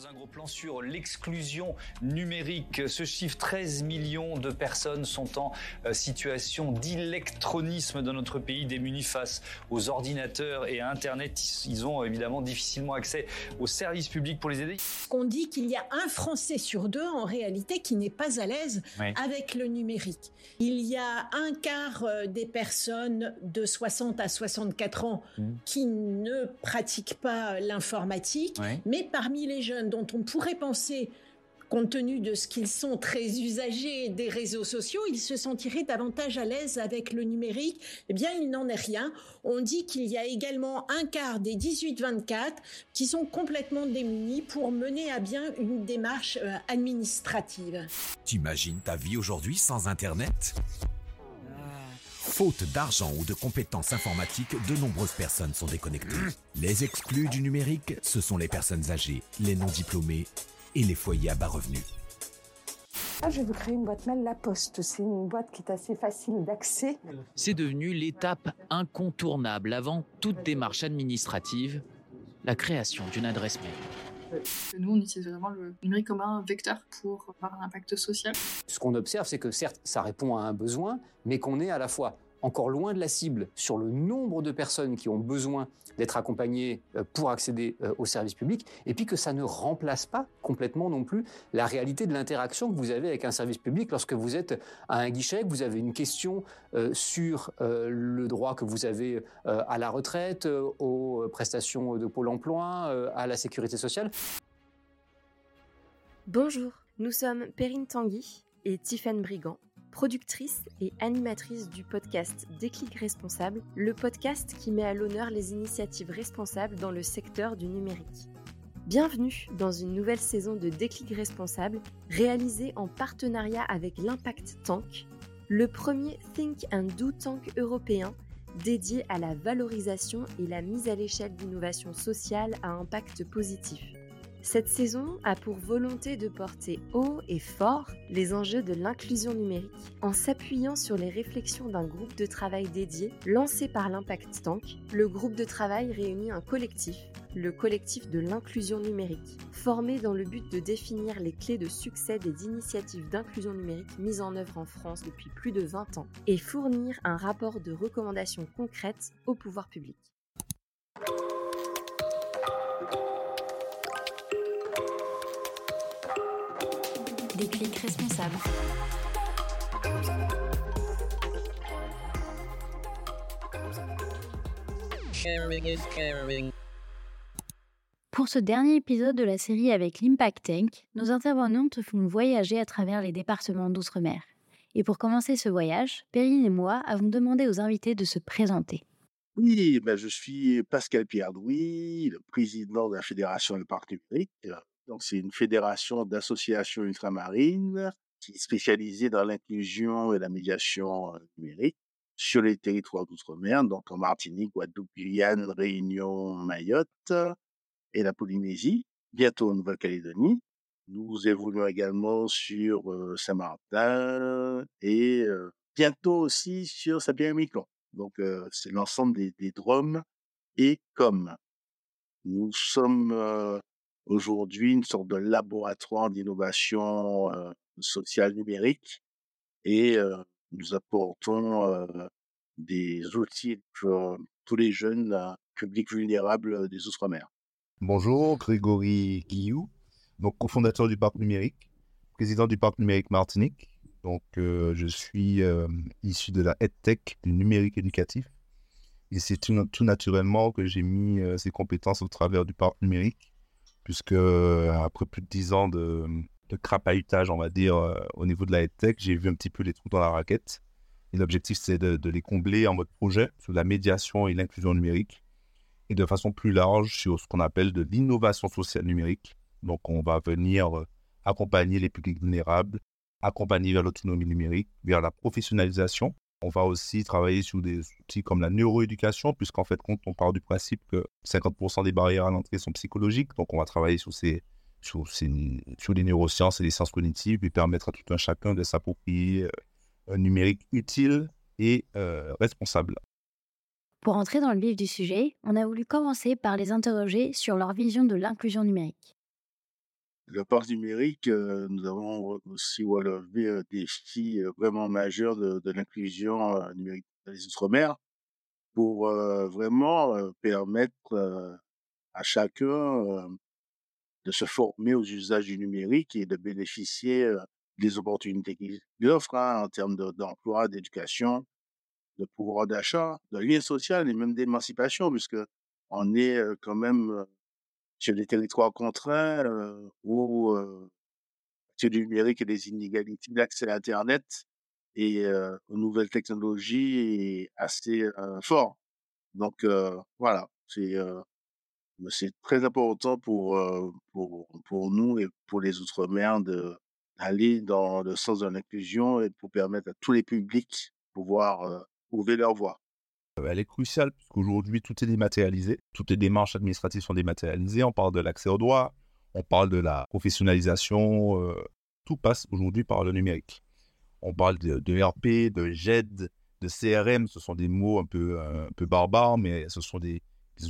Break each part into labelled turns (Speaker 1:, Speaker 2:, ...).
Speaker 1: propose un gros plan sur l'exclusion numérique. Ce chiffre, 13 millions de personnes sont en euh, situation d'électronisme dans notre pays, démunis face aux ordinateurs et à Internet. Ils ont évidemment difficilement accès aux services publics pour les aider.
Speaker 2: On dit qu'il y a un Français sur deux en réalité qui n'est pas à l'aise avec le numérique. Il y a un quart euh, des personnes de 60 à 64 ans mmh. qui ne pratiquent pas l'informatique, mais parmi les jeunes dont on pourrait penser compte tenu de ce qu'ils sont très usagers des réseaux sociaux, ils se sentiraient davantage à l'aise avec le numérique. Eh bien, il n'en est rien. On dit qu'il y a également un quart des 18-24 qui sont complètement démunis pour mener à bien une démarche euh, administrative.
Speaker 3: T'imagines ta vie aujourd'hui sans Internet? Faute d'argent ou de compétences informatiques, de nombreuses personnes sont déconnectées. Les exclus du numérique, ce sont les personnes âgées, les non diplômés et les foyers à bas revenus.
Speaker 4: Ah, je vais vous créer une boîte mail La Poste. C'est une boîte qui est assez facile d'accès.
Speaker 5: C'est devenu l'étape incontournable avant toute démarche administrative, la création d'une adresse mail.
Speaker 6: Nous, on utilise vraiment le numérique comme un vecteur pour avoir un impact social.
Speaker 7: Ce qu'on observe, c'est que certes, ça répond à un besoin, mais qu'on est à la fois encore loin de la cible sur le nombre de personnes qui ont besoin d'être accompagnées euh, pour accéder euh, aux services publics, et puis que ça ne remplace pas complètement non plus la réalité de l'interaction que vous avez avec un service public lorsque vous êtes à un guichet, que vous avez une question euh, sur le droit que vous avez à la retraite, aux prestations de Pôle emploi, à la sécurité sociale.
Speaker 8: Bonjour, nous sommes Perrine Tanguy et Tiffaine Brigand productrice et animatrice du podcast Déclic Responsable, le podcast qui met à l'honneur les initiatives responsables dans le secteur du numérique. Bienvenue dans une nouvelle saison de Déclic Responsable réalisée en partenariat avec l'Impact Tank, le premier Think and Do Tank européen dédié à la valorisation et la mise à l'échelle d'innovations sociales à impact positif. Cette saison a pour volonté de porter haut et fort les enjeux de l'inclusion numérique en s'appuyant sur les réflexions d'un groupe de travail dédié lancé par l'Impact Tank. Le groupe de travail réunit un collectif, le collectif de l'inclusion numérique, formé dans le but de définir les clés de succès des initiatives d'inclusion numérique mises en œuvre en France depuis plus de 20 ans et fournir un rapport de recommandations concrètes au pouvoir public.
Speaker 9: Déclic responsable. Pour ce dernier épisode de la série avec l'Impact Tank, nos intervenants te font voyager à travers les départements d'outre-mer. Et pour commencer ce voyage, Perrine et moi avons demandé aux invités de se présenter.
Speaker 10: Oui, ben je suis Pascal Pierre-Louis, le président de la Fédération des parcs numériques. Donc, c'est une fédération d'associations ultramarines qui est spécialisée dans l'inclusion et la médiation euh, numérique sur les territoires d'outre-mer, donc en Martinique, Guadeloupe, Guyane, Réunion, Mayotte et la Polynésie, bientôt en Nouvelle-Calédonie. Nous évoluons également sur euh, Saint-Martin et euh, bientôt aussi sur Saint-Pierre-et-Miquelon. Donc, c'est l'ensemble des, des et COM. Nous sommes aujourd'hui une sorte de laboratoire d'innovation sociale numérique et nous apportons des outils pour tous les jeunes publics vulnérables des Outre-mer.
Speaker 11: Bonjour, Grégory Guillou, donc cofondateur du Parc numérique, président du Parc numérique Martinique. Donc, je suis issu de la EdTech, du numérique éducatif. Et c'est tout, naturellement que j'ai mis ces compétences au travers du Parc numérique puisque euh, après plus de dix ans de, de crapahutage, on va dire, euh, au niveau de la tech, j'ai vu un petit peu les trous dans la raquette. Et l'objectif, c'est de, les combler en mode projet sur la médiation et l'inclusion numérique, et de façon plus large sur ce qu'on appelle de l'innovation sociale numérique. Donc, on va venir euh, accompagner les publics vulnérables, accompagner vers l'autonomie numérique, vers la professionnalisation on va aussi travailler sur des outils comme la neuroéducation, puisqu'en fait, quand on part du principe que 50% des barrières à l'entrée sont psychologiques, donc on va travailler sur, ces, sur, les neurosciences et les sciences cognitives et permettre à tout un chacun de s'approprier euh, un numérique utile et euh, responsable.
Speaker 9: Pour entrer dans le vif du sujet, on a voulu commencer par les interroger sur leur vision de l'inclusion numérique.
Speaker 10: Le parc numérique, nous avons aussi relevé un défi vraiment majeur de, de l'inclusion numérique des Outre-mer pour vraiment permettre à chacun de se former aux usages du numérique et de bénéficier des opportunités qu'il offre hein, en termes d'emploi, d'éducation, de pouvoir d'achat, de lien social et même d'émancipation, puisque on est quand même sur des territoires contraints où c'est du numérique et des inégalités d'accès à Internet et aux nouvelles technologies est assez fort. Donc voilà, c'est c'est très important pour, pour, pour nous et pour les Outre-mer d'aller dans le sens de l'inclusion et pour permettre à tous les publics de pouvoir trouver leur voie.
Speaker 11: Elle est cruciale puisqu'aujourd'hui tout est dématérialisé, toutes les démarches administratives sont dématérialisées, on parle de l'accès aux droits, on parle de la professionnalisation, tout passe aujourd'hui par le numérique. On parle de, de RP, de GED, de CRM, ce sont des mots un peu, un peu barbares, mais ce sont des,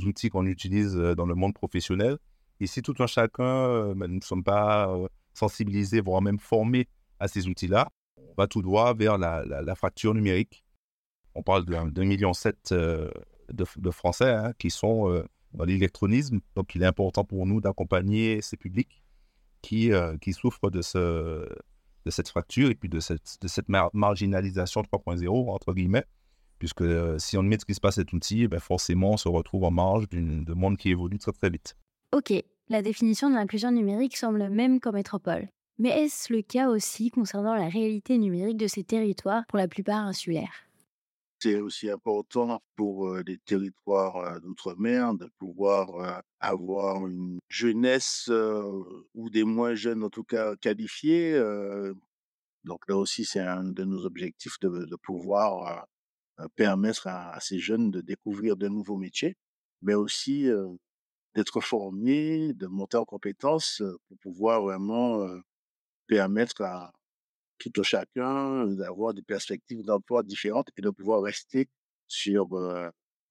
Speaker 11: outils qu'on utilise dans le monde professionnel. Et si tout un chacun, ben, nous ne sommes pas sensibilisés, voire même formés à ces outils-là, on va tout droit vers la, la, fracture numérique. On parle de million sept de, de, Français hein, qui sont dans l'électronisme. Donc, il est important pour nous d'accompagner ces publics qui, qui souffrent de, ce, de cette fracture et puis de cette, de cette marginalisation 3.0, entre guillemets puisque euh, si on ne maîtrise pas cet outil, ben forcément, on se retrouve en marge d'un monde qui évolue très très vite.
Speaker 9: Ok, la définition de l'inclusion numérique semble même qu'en métropole. Mais est-ce le cas aussi concernant la réalité numérique de ces territoires, pour la plupart insulaires?
Speaker 10: C'est aussi important pour les territoires d'outre-mer de pouvoir avoir une jeunesse ou des moins jeunes en tout cas qualifiés. donc là aussi, c'est un de nos objectifs de, pouvoir permettre à, ces jeunes de découvrir de nouveaux métiers, mais aussi d'être formés, de monter en compétences pour pouvoir vraiment permettre à tout chacun d'avoir des perspectives d'emploi différentes et de pouvoir rester sur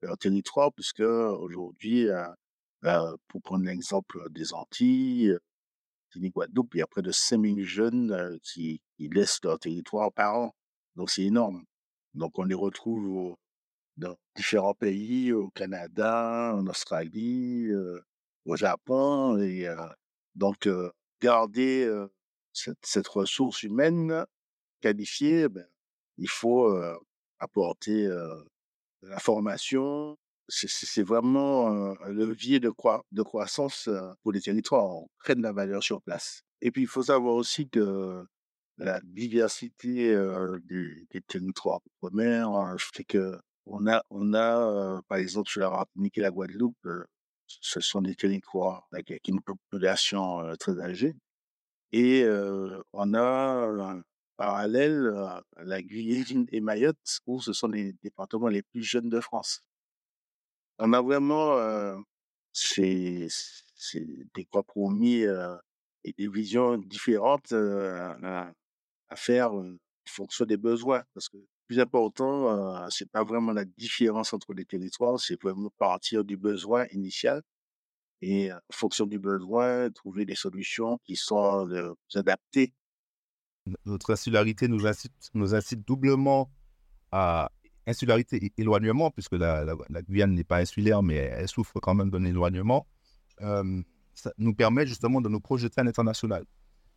Speaker 10: leur territoire, puisque aujourd'hui, bah, pour prendre l'exemple des Antilles, Guadeloupe, il y a près de 5000 jeunes qui, qui laissent leur territoire par an. Donc c'est énorme. Donc, on les retrouve dans différents pays, au Canada, en Australie, au Japon. Et donc, garder cette, ressource humaine qualifiée, ben, il faut apporter de la formation. C'est vraiment un levier de, croissance pour les territoires. On crée de la valeur sur place. Et puis, il faut savoir aussi que la diversité des, territoires outre-mer fait que on a, on a par exemple, sur la Martinique et la Guadeloupe, ce sont des territoires avec une population très âgée. Et on a un parallèle à la Guyane et Mayotte, où ce sont les départements les plus jeunes de France. On a vraiment ces, des compromis et des visions différentes à faire en fonction des besoins. Parce que le plus important, c'est pas vraiment la différence entre les territoires, c'est vraiment partir du besoin initial et en fonction du besoin, trouver des solutions qui sont adaptées.
Speaker 11: Notre insularité nous incite, doublement à insularité et éloignement, puisque la, la, Guyane n'est pas insulaire, mais elle souffre quand même d'un éloignement. ça nous permet justement de nous projeter à l'international.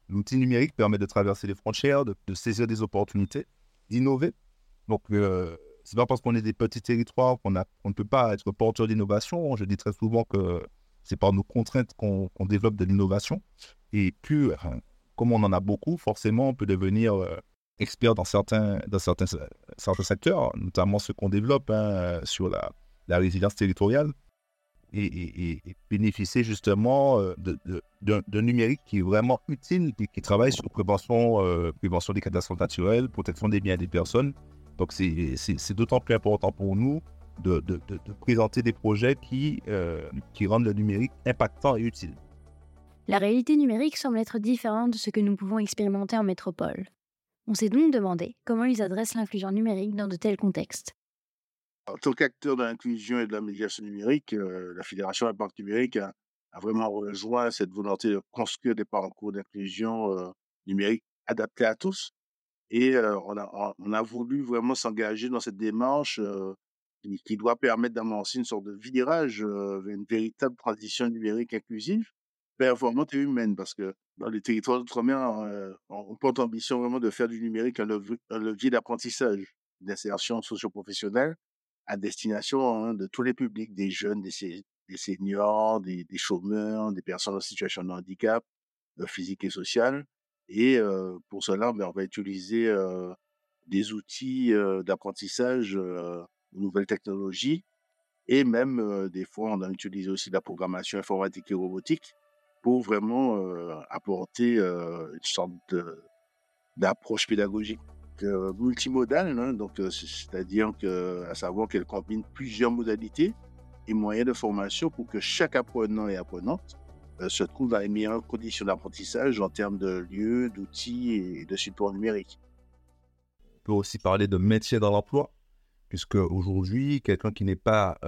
Speaker 11: L'outil numérique permet de traverser les frontières, de, saisir des opportunités, d'innover. Donc, euh, c'est pas parce qu'on est des petits territoires qu'on ne peut pas être porteur d'innovation. Je dis très souvent que c'est par nos contraintes qu'on développe de l'innovation. Et plus, comme on en a beaucoup, forcément, on peut devenir euh, expert dans certains, dans certains, secteurs, notamment ceux qu'on développe hein, sur la, la résilience territoriale et, bénéficier justement euh, d'un numérique qui est vraiment utile, et qui travaille sur prévention, euh, prévention des catastrophes naturelles, protection des biens et des personnes. Donc c'est d'autant plus important pour nous de, de, présenter des projets qui, euh, qui rendent le numérique impactant et utile.
Speaker 9: La réalité numérique semble être différente de ce que nous pouvons expérimenter en métropole. On s'est donc demandé comment ils adressent l'inclusion numérique dans de tels contextes.
Speaker 10: En tant qu'acteur de l'inclusion et de la médiation numérique, euh, la Fédération Impact Numérique a, a vraiment rejoint cette volonté de construire des parcours d'inclusion numérique adaptés à tous. Et on, a, on a voulu vraiment s'engager dans cette démarche qui, doit permettre d'amorcer une sorte de virage vers une véritable transition numérique inclusive, performante et humaine, parce que dans les territoires d'outre-mer, on porte ambition vraiment de faire du numérique un levier, d'apprentissage, d'insertion socio-professionnelle à destination hein, de tous les publics, des jeunes, des, des seniors, des, chômeurs, des personnes en situation de handicap physique et social. Et pour cela, ben, on va utiliser des outils d'apprentissage nouvelles technologies. Et même, des fois, on a utilisé aussi la programmation informatique et robotique pour vraiment apporter une sorte d'approche pédagogique multimodale, hein. donc c'est-à-dire que, à savoir qu'elle combine plusieurs modalités et moyens de formation pour que chaque apprenant et apprenante se trouve dans les meilleures conditions d'apprentissage en termes de lieux, d'outils et de support numérique.
Speaker 11: On peut aussi parler de métier dans l'emploi puisque aujourd'hui, quelqu'un qui n'est pas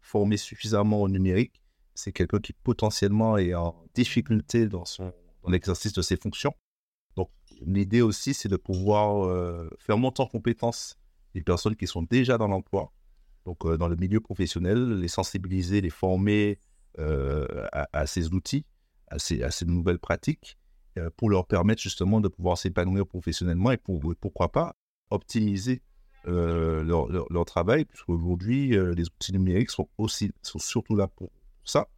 Speaker 11: formé suffisamment au numérique, c'est quelqu'un qui potentiellement est en difficulté dans, l'exercice de ses fonctions. Donc, l'idée aussi, c'est de pouvoir faire monter en compétence les personnes qui sont déjà dans l'emploi, donc dans le milieu professionnel, les sensibiliser, les former à, ces outils, à ces, à ces nouvelles pratiques, pour leur permettre justement de pouvoir s'épanouir professionnellement et pour, pourquoi pas optimiser euh, leur, leur, travail, puisqu'aujourd'hui, euh, les outils numériques sont, aussi, sont surtout là pour ça,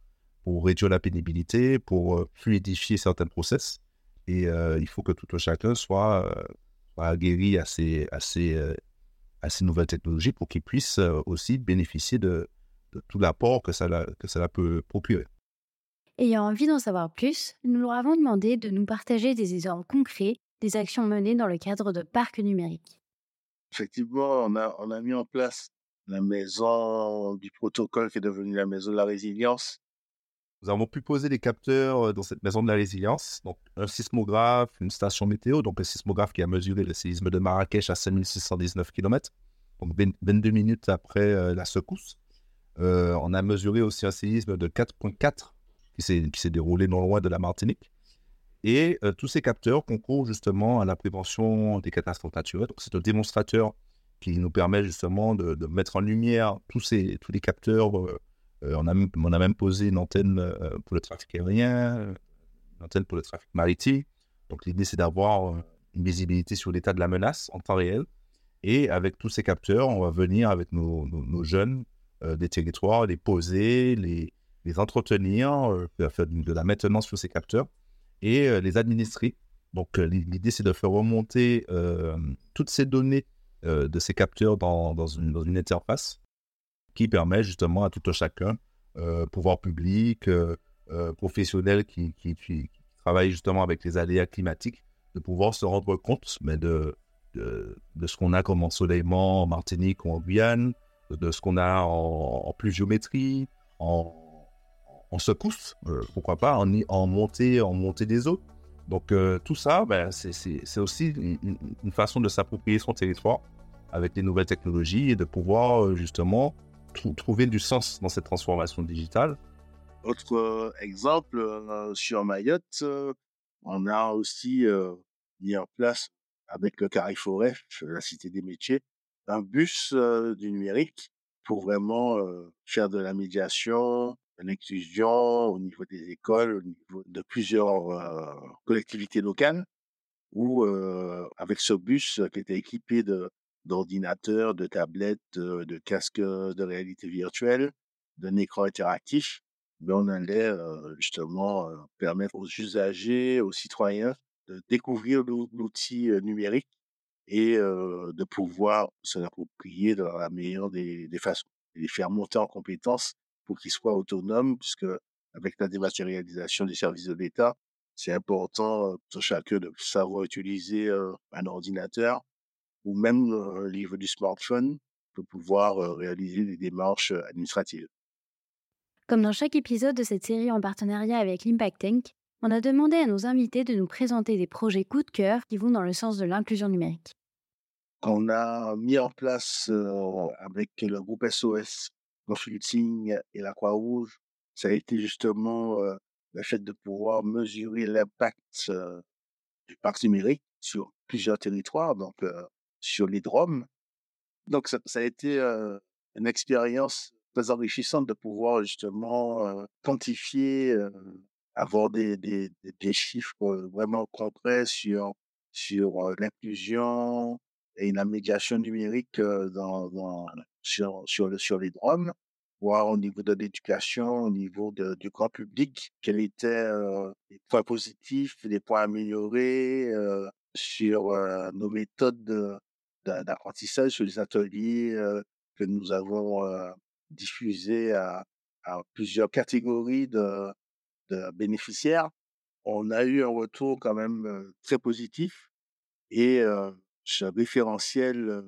Speaker 11: pour réduire la pénibilité, pour euh, fluidifier certains process. Et il faut que tout un chacun soit, aguerri à ces, à, nouvelles technologies pour qu'ils puissent aussi bénéficier de, tout l'apport que ça, que ça peut procurer.
Speaker 9: Ayant envie d'en savoir plus, nous leur avons demandé de nous partager des exemples concrets des actions menées dans le cadre de parcs numériques.
Speaker 10: Effectivement, on a, mis en place la maison du protocole qui est devenue la maison de la résilience.
Speaker 11: Nous avons pu poser des capteurs dans cette maison de la résilience, donc un sismographe, une station météo, donc un sismographe qui a mesuré le séisme de Marrakech à 5619 km, donc 22 minutes après la secousse. on a mesuré aussi un séisme de 4.4 qui s'est déroulé non loin de la Martinique. Et tous ces capteurs concourent justement à la prévention des catastrophes naturelles. c'est un démonstrateur qui nous permet justement de, mettre en lumière tous, ces, tous les capteurs. on, a, même posé une antenne pour le trafic aérien, une antenne pour le trafic maritime. Donc l'idée, c'est d'avoir une visibilité sur l'état de la menace en temps réel. Et avec tous ces capteurs, on va venir avec nos, jeunes des territoires, les poser, les, les entretenir, faire de la maintenance sur ces capteurs et les administrer. Donc, l'idée, c'est de faire remonter toutes ces données de ces capteurs dans, une, interface qui permet justement à tout un chacun, pouvoir public, professionnel qui, travaille justement avec les aléas climatiques, de pouvoir se rendre compte mais de, de, de ce qu'on a comme ensoleillement en Martinique ou en Guyane, de ce qu'on a en, en pluviométrie, en, en secousse, euh, pourquoi pas, en, en, montée, en montée des eaux. Donc euh, tout ça, ben, c'est aussi une, façon de s'approprier son territoire avec les nouvelles technologies et de pouvoir euh, justement trouver du sens dans cette transformation digitale.
Speaker 10: Autre exemple, sur Mayotte, on a aussi mis en place avec le Carrefour la Cité des métiers, un bus du numérique pour vraiment faire de la médiation, l'inclusion au niveau des écoles, au niveau de plusieurs collectivités locales, où avec ce bus qui était équipé de d'ordinateurs, de tablettes, de, casques de réalité virtuelle, d'un écran interactif, ben on allait justement permettre aux usagers, aux citoyens de découvrir l'outil numérique et de pouvoir se l'approprier dans la meilleure des, des façons et les faire monter en compétences pour qu'ils soient autonomes, puisque avec la dématérialisation des services de l'État, c'est important pour chacun de savoir utiliser un ordinateur ou même au niveau du smartphone pour pouvoir réaliser des démarches administratives.
Speaker 9: Comme dans chaque épisode de cette série en partenariat avec l'Impact Tank, on a demandé à nos invités de nous présenter des projets coup de cœur qui vont dans le sens de l'inclusion numérique.
Speaker 10: On a mis en place avec le groupe SOS Consulting et la Croix-Rouge ça a été justement le fait de pouvoir mesurer l'impact du parc numérique sur plusieurs territoires, donc sur les Drômes. Donc ça, a été une expérience très enrichissante de pouvoir justement quantifier, avoir des, chiffres vraiment concrets sur, sur l'inclusion et la médiation numérique dans, dans, sur, sur, les Drômes voir au niveau de l'éducation, au niveau du grand public, quels étaient les points positifs, les points améliorés sur nos méthodes d'apprentissage, sur les ateliers que nous avons diffusés à, plusieurs catégories de, bénéficiaires. On a eu un retour quand même très positif et ce référentiel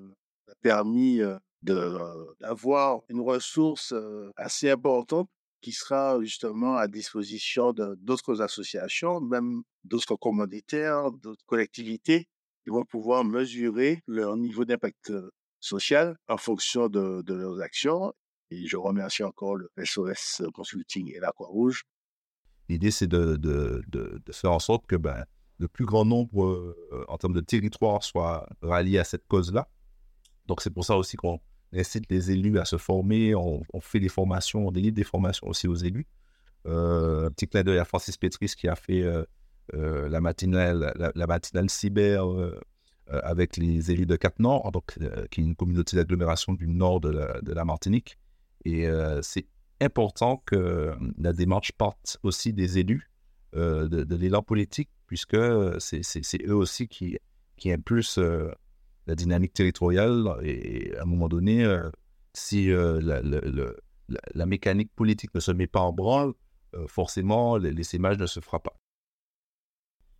Speaker 10: a permis d'avoir une ressource assez importante qui sera justement à disposition d'autres associations, même d'autres commanditaires, d'autres collectivités, qui vont pouvoir mesurer leur niveau d'impact social en fonction de, de, leurs actions. Et je remercie encore le SOS Consulting et la Croix-Rouge.
Speaker 11: L'idée, c'est de, de, de, faire en sorte que ben, le plus grand nombre, en termes de territoire, soit rallié à cette cause-là. Donc, c'est pour ça aussi qu'on incite les élus à se former. On, fait des formations, on délivre des formations aussi aux élus. Euh, un petit clin d'œil à Francis Pétris qui a fait euh, euh, la, matinale, la, matinale cyber avec les élus de Cap-Nord, donc, qui est une communauté d'agglomération du nord de la, Martinique. Et c'est important que la démarche parte aussi des élus, de, l'élan politique, puisque c'est eux aussi qui, qui impulsent la dynamique territoriale. Et à un moment donné, euh, si euh, la, mécanique politique ne se met pas en branle, euh, forcément, l'essaimage ne se fera pas.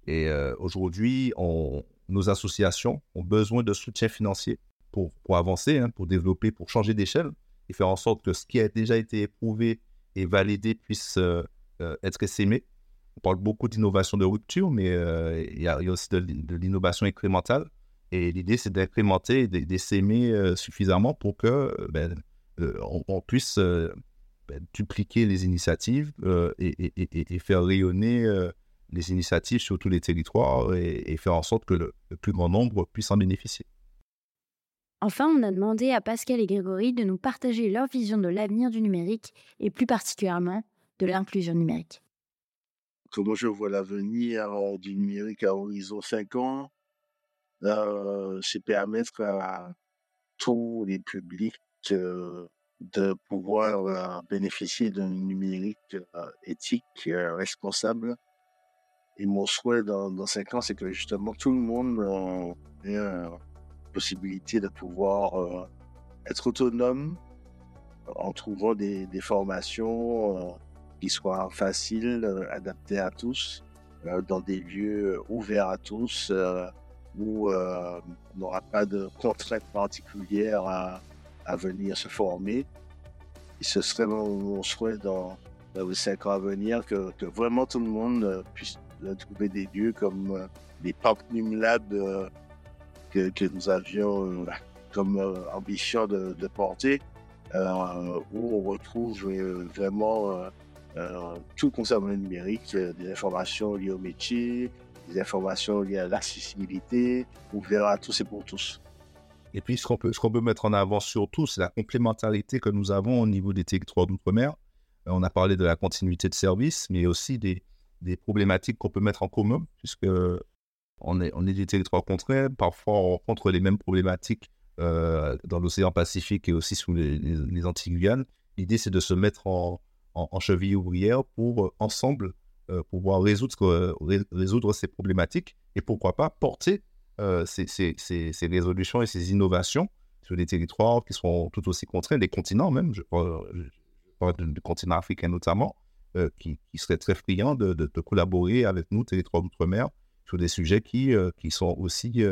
Speaker 11: Et aujourd'hui, nos associations ont besoin de soutien financier pour, pour avancer, hein, pour développer, pour changer d'échelle et faire en sorte que ce qui a déjà été éprouvé et validé puisse être essaimé. On parle beaucoup d'innovation de rupture, mais il y, a aussi de l'innovation incrémentale. Et l'idée, c'est d'incrémenter, d'essaimer euh, suffisamment pour que euh, ben, euh, on, puisse ben, dupliquer les initiatives et, faire rayonner les initiatives sur tous les territoires et, faire en sorte que le, plus grand nombre puisse en bénéficier.
Speaker 9: Enfin, on a demandé à Pascal et Grégory de nous partager leur vision de l'avenir du numérique et plus particulièrement de l'inclusion numérique.
Speaker 10: Comment je vois l'avenir du numérique à horizon 5 ans? C'est permettre à tous les publics euh, de pouvoir euh, bénéficier d'un numérique euh, éthique, responsable. Et mon souhait dans, dans cinq ans, c'est que justement tout le monde ait la possibilité de pouvoir être autonome en trouvant des, des formations qui soient faciles, adaptées à tous, dans des lieux ouverts à tous, où euh, on n'aura pas de contraintes particulières à, à, venir se former. Et ce serait mon, souhait dans, les cinq ans à venir que, vraiment tout le monde euh, puisse trouver des lieux comme euh, les Parcs que, que, nous avions comme ambition de porter, où on retrouve vraiment tout concernant le numérique, des informations liées au métier, des informations liées à l'accessibilité, ouvert à tous et pour tous.
Speaker 11: Et puis, ce qu'on peut, peut, mettre en avant surtout, c'est la complémentarité que nous avons au niveau des territoires d'outre-mer. Euh, on a parlé de la continuité de service, mais aussi des, problématiques qu'on peut mettre en commun, puisque on est, des territoires contraires. Parfois, on rencontre les mêmes problématiques euh, dans l'océan Pacifique et aussi sous les, les, Antilles-Guyane. L'idée, c'est de se mettre en, cheville ouvrière pour, euh, ensemble, pouvoir résoudre, euh, ces problématiques et pourquoi pas porter euh, ces, résolutions et ces innovations sur des territoires qui sont tout aussi contraints, des continents même, je parle, du continent africain notamment, qui, qui seraient très friands de, de, collaborer avec nous, territoires d'outre-mer, sur des sujets qui, qui sont aussi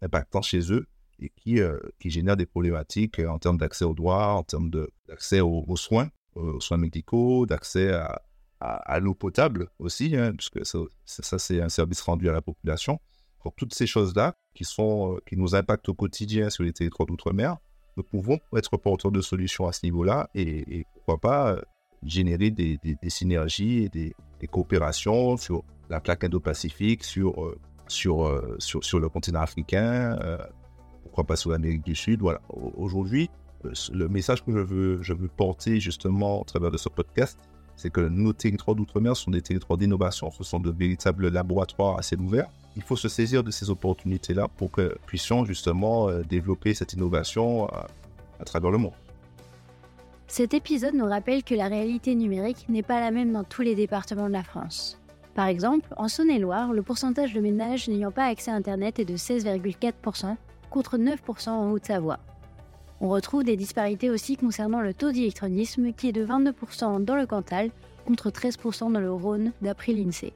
Speaker 11: impactants chez eux et qui, qui génèrent des problématiques en termes d'accès aux droits, en termes d'accès aux, aux, soins, aux soins médicaux, d'accès à, à, l'eau potable aussi, hein, puisque ça, c'est un service rendu à la population. Pour toutes ces choses-là qui, sont, euh, qui nous impactent au quotidien sur les territoires d'outre-mer, nous pouvons être porteurs de solutions à ce niveau-là et, pourquoi pas euh, générer des, synergies et des, coopérations sur la plaque Indo-Pacifique, sur, euh, sur, sur, sur, le continent africain, pourquoi pas sur l'Amérique du Sud. Voilà. Aujourd'hui, le message que je veux, je veux porter justement au travers de ce podcast, c'est que nos territoires d'outre-mer sont des territoires d'innovation, ce sont de véritables laboratoires assez ouverts. Il faut se saisir de ces opportunités-là pour que puissions justement développer cette innovation à travers le monde.
Speaker 9: Cet épisode nous rappelle que la réalité numérique n'est pas la même dans tous les départements de la France. Par exemple, en Saône-et-Loire, le pourcentage de ménages n'ayant pas accès à Internet est de 16,4% contre 9% en Haute-Savoie. On retrouve des disparités aussi concernant le taux d'électronisme qui est de 22% dans le Cantal contre 13% dans le Rhône d'après l'INSEE.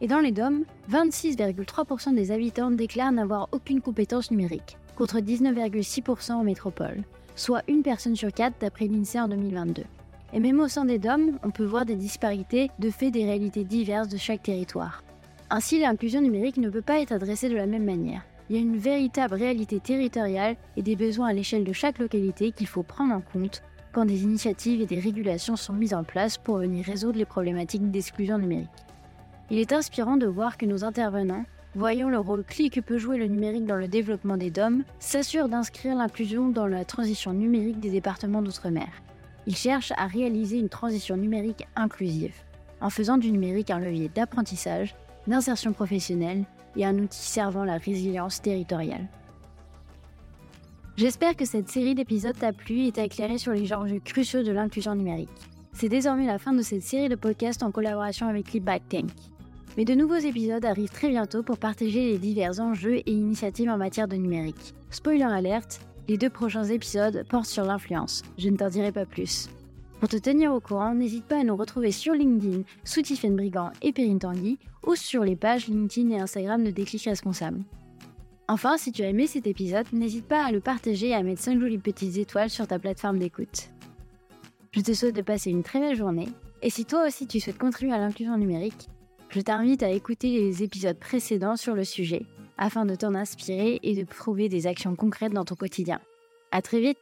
Speaker 9: Et dans les DOM, 26,3% des habitants déclarent n'avoir aucune compétence numérique, contre 19,6% en métropole soit une personne sur quatre d'après l'INSEE en 2022. Et même au sein des DOM, on peut voir des disparités de fait des réalités diverses de chaque territoire. Ainsi, l'inclusion numérique ne peut pas être adressée de la même manière. Il y a une véritable réalité territoriale et des besoins à l'échelle de chaque localité qu'il faut prendre en compte quand des initiatives et des régulations sont mises en place pour venir résoudre les problématiques d'exclusion numérique. Il est inspirant de voir que nos intervenants voyant le rôle clé que peut jouer le numérique dans le développement des DOM, s'assure d'inscrire l'inclusion dans la transition numérique des départements d'outre-mer. Il cherche à réaliser une transition numérique inclusive, en faisant du numérique un levier d'apprentissage, d'insertion professionnelle et un outil servant la résilience territoriale. J'espère que cette série d'épisodes t'a plu et t'a éclairé sur les enjeux cruciaux de l'inclusion numérique. C'est désormais la fin de cette série de podcasts en collaboration avec Leadback Tank. Mais de nouveaux épisodes arrivent très bientôt pour partager les divers enjeux et initiatives en matière de numérique. Spoiler alerte, les deux prochains épisodes portent sur l'influence. Je ne t'en dirai pas plus. Pour te tenir au courant, n'hésite pas à nous retrouver sur LinkedIn sous Tiffen Brigand et Perrine Tanguy ou sur les pages LinkedIn et Instagram de Déclic Responsable. Enfin, si tu as aimé cet épisode, n'hésite pas à le partager et à mettre 5 jolies petites étoiles sur ta plateforme d'écoute. Je te souhaite de passer une très belle journée, et si toi aussi tu souhaites contribuer à l'inclusion numérique, je t'invite à écouter les épisodes précédents sur le sujet, afin de t'en inspirer et de prouver des actions concrètes dans ton quotidien. À très vite